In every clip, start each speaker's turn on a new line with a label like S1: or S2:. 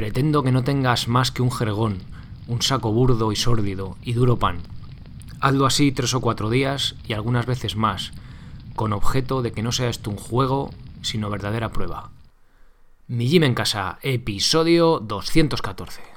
S1: Pretendo que no tengas más que un jergón, un saco burdo y sórdido y duro pan. Hazlo así tres o cuatro días y algunas veces más, con objeto de que no sea esto un juego, sino verdadera prueba. Mi Gym en Casa, episodio 214.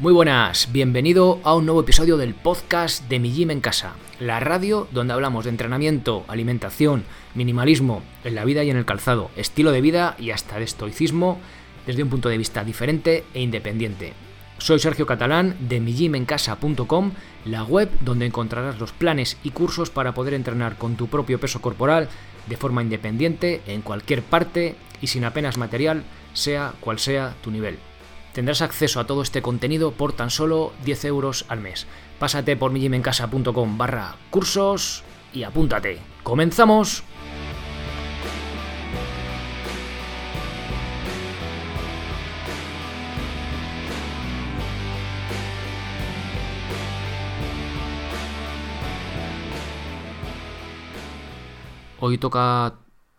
S1: Muy buenas, bienvenido a un nuevo episodio del podcast de Mi Gym en Casa, la radio donde hablamos de entrenamiento, alimentación, minimalismo en la vida y en el calzado, estilo de vida y hasta de estoicismo desde un punto de vista diferente e independiente. Soy Sergio Catalán de migymencasa.com, la web donde encontrarás los planes y cursos para poder entrenar con tu propio peso corporal de forma independiente en cualquier parte y sin apenas material, sea cual sea tu nivel. Tendrás acceso a todo este contenido por tan solo 10 euros al mes. Pásate por mijimencasa.com barra cursos y apúntate. ¡Comenzamos! Hoy toca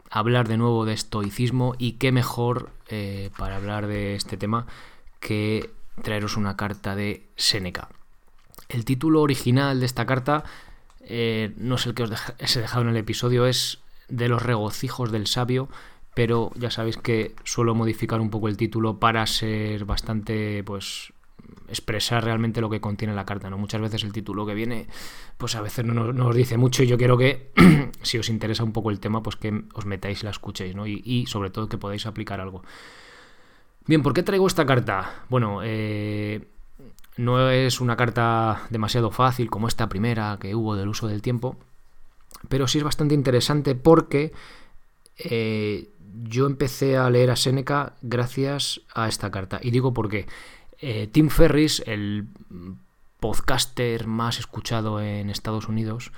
S1: hablar de nuevo de estoicismo y qué mejor eh, para hablar de este tema que traeros una carta de Séneca. El título original de esta carta eh, no es el que os he dejado en el episodio, es de los regocijos del sabio, pero ya sabéis que suelo modificar un poco el título para ser bastante, pues, expresar realmente lo que contiene la carta, ¿no? Muchas veces el título que viene, pues a veces no, nos dice mucho y yo quiero que, si os interesa un poco el tema, pues que os metáis y la escuchéis, ¿no? Y, y sobre todo que podáis aplicar algo. Bien, ¿por qué traigo esta carta? Bueno, eh, no es una carta demasiado fácil como esta primera que hubo del uso del tiempo, pero sí es bastante interesante porque eh, yo empecé a leer a Seneca gracias a esta carta. Y digo porque eh, Tim Ferris, el podcaster más escuchado en Estados Unidos,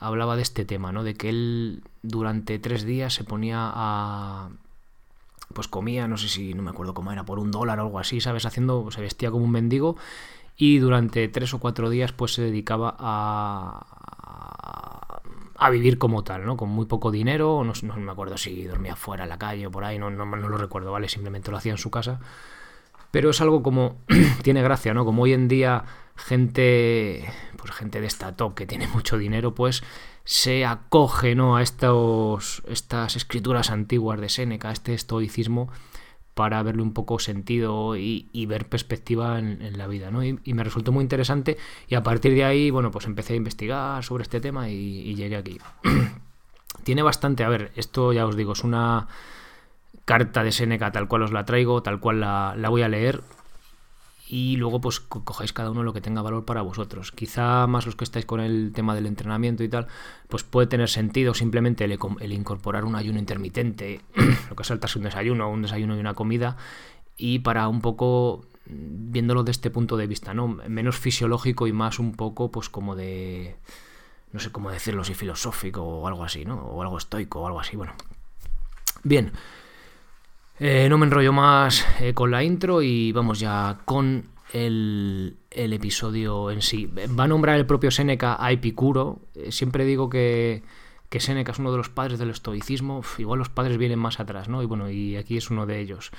S1: hablaba de este tema, ¿no? De que él durante tres días se ponía a pues comía, no sé si, no me acuerdo cómo era, por un dólar o algo así, ¿sabes? Haciendo, se vestía como un mendigo y durante tres o cuatro días pues se dedicaba a, a vivir como tal, ¿no? Con muy poco dinero, no, no me acuerdo si dormía fuera en la calle o por ahí, no, no, no lo recuerdo, ¿vale? Simplemente lo hacía en su casa. Pero es algo como, tiene gracia, ¿no? Como hoy en día gente, pues gente de esta top que tiene mucho dinero, pues se acoge ¿no? a estos, estas escrituras antiguas de Séneca, este estoicismo, para verle un poco sentido y, ver perspectiva en, la vida. ¿no? Y, me resultó muy interesante y a partir de ahí, bueno, pues empecé a investigar sobre este tema y, llegué aquí. Tiene bastante, a ver, esto ya os digo, es una carta de Séneca tal cual os la traigo, tal cual la, la voy a leer, y luego pues cojáis cada uno lo que tenga valor para vosotros. Quizá más los que estáis con el tema del entrenamiento y tal, pues puede tener sentido simplemente el, incorporar un ayuno intermitente, lo que saltarse un desayuno, un desayuno y una comida, y para un poco viéndolo de este punto de vista, ¿no? Menos fisiológico y más un poco pues como de no sé cómo decirlo, si filosófico o algo así, ¿no? O algo estoico o algo así, bueno. Bien, eh, no me enrollo más eh, con la intro y vamos ya con el, episodio en sí. Va a nombrar el propio Séneca a Epicuro. Eh, siempre digo que, que Séneca es uno de los padres del estoicismo. igual los padres vienen más atrás, ¿no? Y bueno, y aquí es uno de ellos.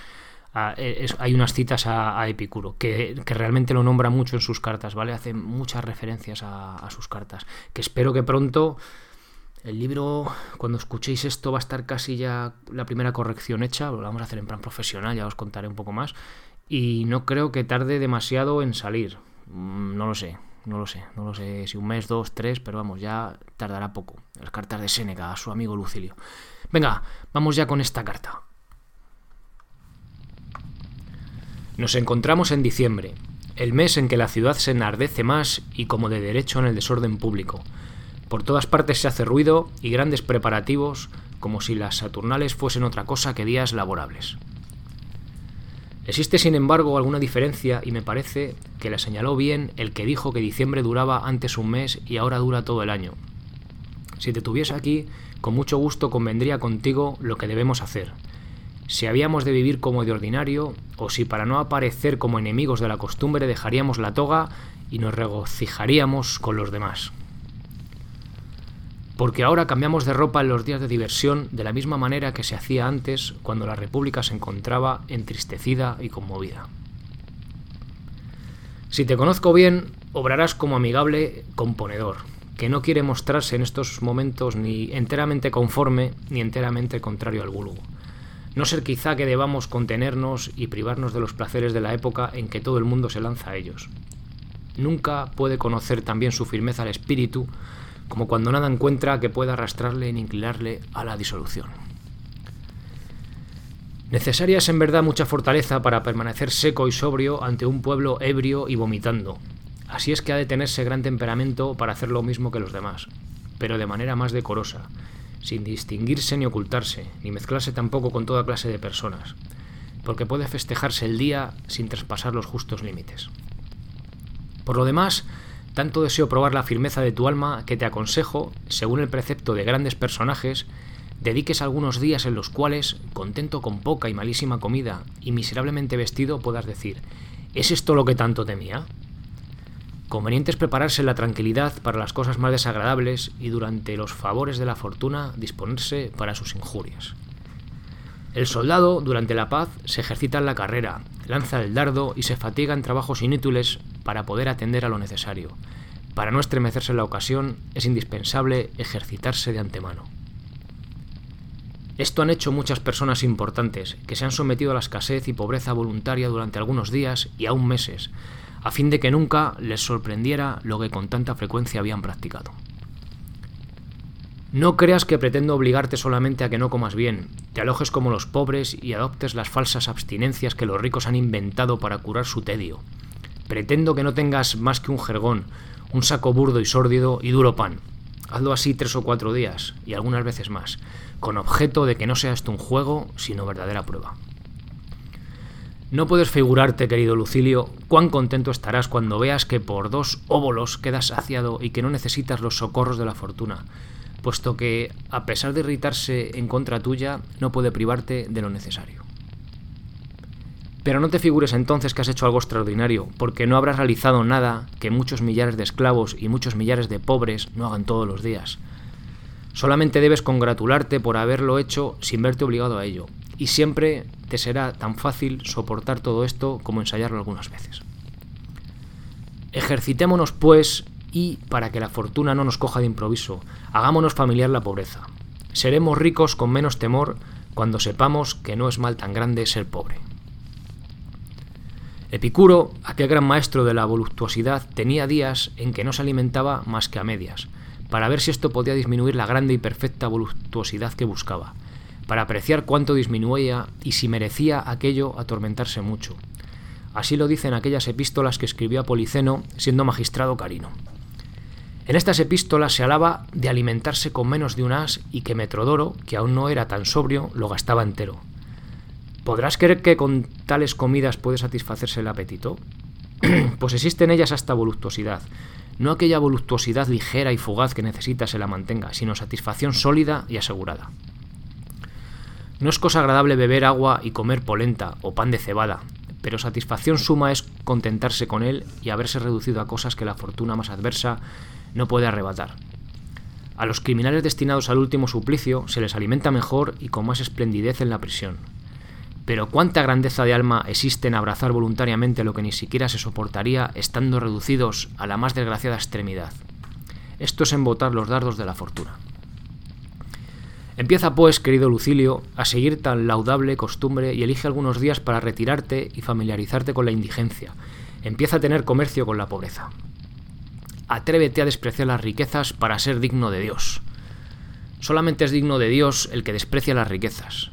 S1: Ah, hay unas citas a, Epicuro, que, realmente lo nombra mucho en sus cartas, ¿vale? Hace muchas referencias a sus cartas. Que espero que pronto el libro, cuando escuchéis esto, va a estar casi ya la primera corrección hecha, lo vamos a hacer en plan profesional, ya os contaré un poco más. Y no creo que tarde demasiado en salir. Mm, no lo sé, no lo sé, no lo sé si un mes, dos, tres, pero vamos, ya tardará poco. Las cartas de Séneca a su amigo Lucilio. Venga, vamos ya con esta carta. Nos encontramos en diciembre, el mes en que la ciudad se enardece más y como de derecho en el desorden público por todas partes se hace ruido y grandes preparativos, como si las Saturnales fuesen otra cosa que días laborables. Existe, sin embargo, alguna diferencia y me parece que la señaló bien el que dijo que diciembre duraba antes un mes y ahora dura todo el año. si te tuviese aquí, con mucho gusto convendría contigo lo que debemos hacer. Si habíamos de vivir como de ordinario, o si para no aparecer como enemigos de la costumbre dejaríamos la toga y nos regocijaríamos con los demás. Porque ahora cambiamos de ropa en los días de diversión de la misma manera que se hacía antes cuando la República se encontraba entristecida y conmovida. Si te conozco bien, obrarás como amigable componedor, que no quiere mostrarse en estos momentos ni enteramente conforme ni enteramente contrario al vulgo. No ser quizá que debamos contenernos y privarnos de los placeres de la época en que todo el mundo se lanza a ellos. Nunca puede conocer también su firmeza al espíritu como cuando nada encuentra que pueda arrastrarle ni inclinarle a la disolución. Necesaria es en verdad mucha fortaleza para permanecer seco y sobrio ante un pueblo ebrio y vomitando. Así es que ha de tenerse gran temperamento para hacer lo mismo que los demás, pero de manera más decorosa, sin distinguirse ni ocultarse, ni mezclarse tampoco con toda clase de personas, porque puede festejarse el día sin traspasar los justos límites. Por lo demás, tanto deseo probar la firmeza de tu alma que te aconsejo, según el precepto de grandes personajes, dediques algunos días en los cuales, contento con poca y malísima comida y miserablemente vestido, puedas decir, ¿es esto lo que tanto temía? Conveniente es prepararse la tranquilidad para las cosas más desagradables y durante los favores de la fortuna disponerse para sus injurias. El soldado, durante la paz, se ejercita en la carrera, lanza el dardo y se fatiga en trabajos inútiles para poder atender a lo necesario. Para no estremecerse en la ocasión, es indispensable ejercitarse de antemano. Esto han hecho muchas personas importantes, que se han sometido a la escasez y pobreza voluntaria durante algunos días y aún meses, a fin de que nunca les sorprendiera lo que con tanta frecuencia habían practicado. No creas que pretendo obligarte solamente a que no comas bien, te alojes como los pobres y adoptes las falsas abstinencias que los ricos han inventado para curar su tedio. Pretendo que no tengas más que un jergón, un saco burdo y sórdido y duro pan, Hazlo así tres o cuatro días y algunas veces más, con objeto de que no sea esto un juego, sino verdadera prueba. No puedes figurarte, querido Lucilio, cuán contento estarás cuando veas que por dos óbolos quedas saciado y que no necesitas los socorros de la fortuna, puesto que, a pesar de irritarse en contra tuya, no puede privarte de lo necesario. Pero no te figures entonces que has hecho algo extraordinario, porque no habrás realizado nada que muchos millares de esclavos y muchos millares de pobres no hagan todos los días. Solamente debes congratularte por haberlo hecho sin verte obligado a ello, y siempre te será tan fácil soportar todo esto como ensayarlo algunas veces. Ejercitémonos, pues, y, para que la fortuna no nos coja de improviso, hagámonos familiar la pobreza. Seremos ricos con menos temor cuando sepamos que no es mal tan grande ser pobre. Epicuro, aquel gran maestro de la voluptuosidad, tenía días en que no se alimentaba más que a medias, para ver si esto podía disminuir la grande y perfecta voluptuosidad que buscaba, para apreciar cuánto disminuía y si merecía aquello atormentarse mucho. Así lo dicen aquellas epístolas que escribió a Policeno siendo magistrado carino. En estas epístolas se alaba de alimentarse con menos de un as y que Metrodoro, que aún no era tan sobrio, lo gastaba entero. ¿Podrás creer que con tales comidas puede satisfacerse el apetito? pues existe en ellas hasta voluptuosidad. No aquella voluptuosidad ligera y fugaz que necesita se la mantenga, sino satisfacción sólida y asegurada. No es cosa agradable beber agua y comer polenta o pan de cebada, pero satisfacción suma es contentarse con él y haberse reducido a cosas que la fortuna más adversa no puede arrebatar. A los criminales destinados al último suplicio se les alimenta mejor y con más esplendidez en la prisión. Pero cuánta grandeza de alma existe en abrazar voluntariamente lo que ni siquiera se soportaría estando reducidos a la más desgraciada extremidad. Esto es embotar los dardos de la fortuna. Empieza pues, querido Lucilio, a seguir tan laudable costumbre y elige algunos días para retirarte y familiarizarte con la indigencia. Empieza a tener comercio con la pobreza. Atrévete a despreciar las riquezas para ser digno de Dios. Solamente es digno de Dios el que desprecia las riquezas.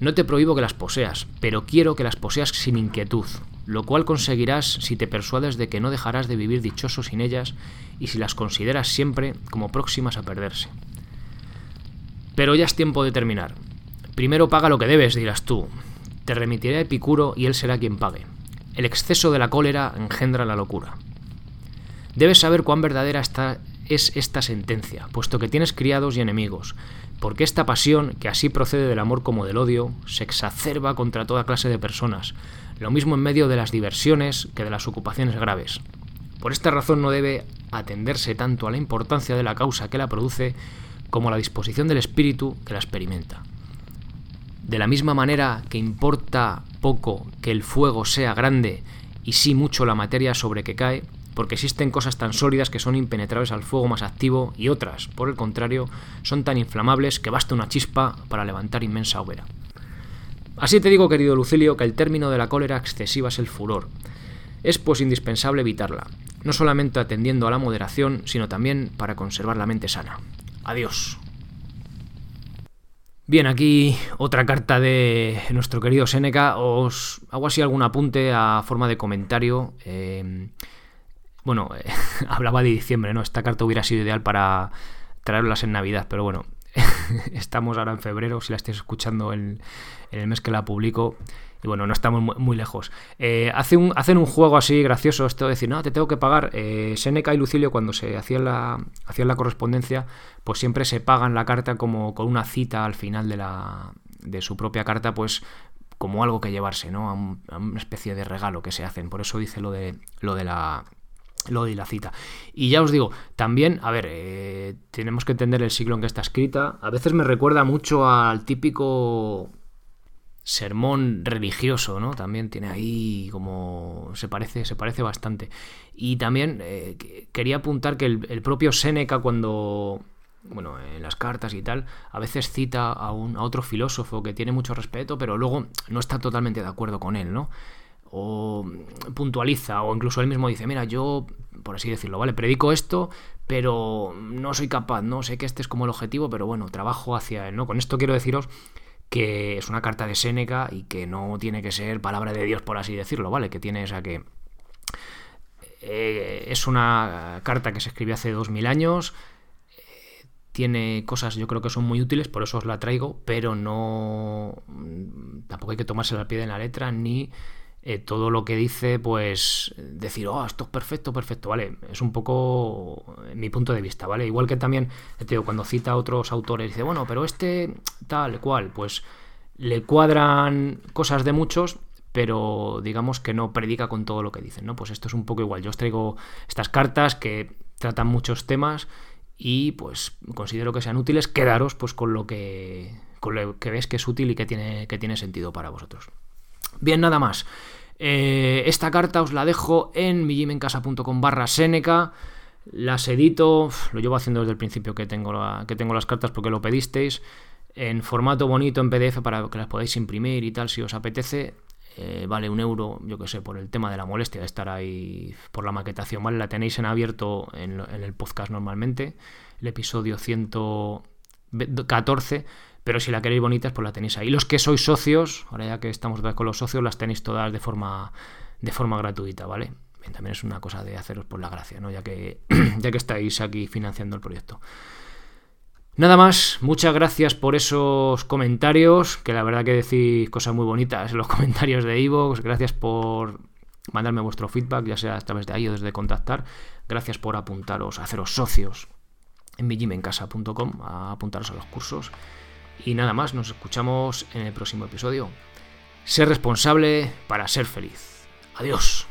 S1: No te prohíbo que las poseas, pero quiero que las poseas sin inquietud, lo cual conseguirás si te persuades de que no dejarás de vivir dichoso sin ellas y si las consideras siempre como próximas a perderse. Pero ya es tiempo de terminar. Primero paga lo que debes, dirás tú. Te remitiré a Epicuro y él será quien pague. El exceso de la cólera engendra la locura. Debes saber cuán verdadera está es esta sentencia, puesto que tienes criados y enemigos, porque esta pasión, que así procede del amor como del odio, se exacerba contra toda clase de personas, lo mismo en medio de las diversiones que de las ocupaciones graves. Por esta razón no debe atenderse tanto a la importancia de la causa que la produce como a la disposición del espíritu que la experimenta. De la misma manera que importa poco que el fuego sea grande y sí mucho la materia sobre que cae, porque existen cosas tan sólidas que son impenetrables al fuego más activo y otras, por el contrario, son tan inflamables que basta una chispa para levantar inmensa hoguera. Así te digo, querido Lucilio, que el término de la cólera excesiva es el furor. Es pues indispensable evitarla, no solamente atendiendo a la moderación, sino también para conservar la mente sana. Adiós. Bien, aquí otra carta de nuestro querido Seneca. Os hago así algún apunte a forma de comentario. Eh, bueno, hablaba de diciembre, ¿no? Esta carta hubiera sido ideal para traerlas en Navidad, pero bueno, estamos ahora en febrero, si la estáis escuchando en, el mes que la publico. Y bueno, no estamos muy, lejos. Eh, hace un, hacen un juego así gracioso, esto de decir, no, te tengo que pagar. Eh, Seneca y Lucilio, cuando se hacían la, hacían la correspondencia, pues siempre se pagan la carta como con una cita al final de, la, de su propia carta, pues como algo que llevarse, ¿no? A, a, una especie de regalo que se hacen. Por eso dice lo de, lo de la lo de la cita. Y ya os digo, también, a ver, eh, tenemos que entender el siglo en que está escrita. A veces me recuerda mucho al típico sermón religioso, ¿no? También tiene ahí como se parece, se parece bastante. Y también eh, quería apuntar que el, propio Séneca cuando bueno, en las cartas y tal, a veces cita a, un, a otro filósofo que tiene mucho respeto, pero luego no está totalmente de acuerdo con él, ¿no? O puntualiza, o incluso él mismo dice, mira, yo, por así decirlo, ¿vale? Predico esto, pero no soy capaz, no sé que este es como el objetivo, pero bueno, trabajo hacia él, ¿no? Con esto quiero deciros que es una carta de Séneca y que no tiene que ser palabra de Dios, por así decirlo, ¿vale? Que tiene, esa que... Eh, es una carta que se escribió hace 2000 años, tiene cosas yo creo que son muy útiles, por eso os la traigo, pero no... tampoco hay que tomársela al pie de la letra, ni eh, todo lo que dice, pues decir, oh, esto es perfecto, perfecto, ¿vale? Es un poco mi punto de vista, ¿vale? Igual que también, te digo, cuando cita a otros autores, dice, bueno, pero este tal cual, pues le cuadran cosas de muchos, pero digamos que no predica con todo lo que dicen, ¿no? Pues esto es un poco igual. Yo os traigo estas cartas que tratan muchos temas y pues considero que sean útiles. Quedaros pues con lo que con lo que ves que es útil y que tiene, que tiene sentido para vosotros. Bien, nada más. Eh, esta carta os la dejo en millimencasa.com barra Seneca. Las edito, lo llevo haciendo desde el principio que tengo, que tengo las cartas porque lo pedisteis, en formato bonito en PDF para que las podáis imprimir y tal si os apetece. Eh, vale un euro, yo que sé, por el tema de la molestia de estar ahí por la maquetación, ¿vale? La tenéis en abierto en, en el podcast normalmente, el episodio 114 pero si la queréis bonitas, pues la tenéis ahí. Los que sois socios, ahora ya que estamos con los socios, las tenéis todas de forma, de forma gratuita, ¿vale? también es una cosa de haceros por la gracia, ¿no? Ya que, ya que estáis aquí financiando el proyecto. Nada más, muchas gracias por esos comentarios, que la verdad que decís cosas muy bonitas en los comentarios de Ivo. Gracias por mandarme vuestro feedback, ya sea a través de ahí o desde contactar. Gracias por apuntaros, haceros socios en mijimencasa.com, a apuntaros a los cursos. Y nada más, nos escuchamos en el próximo episodio. Ser responsable para ser feliz. Adiós.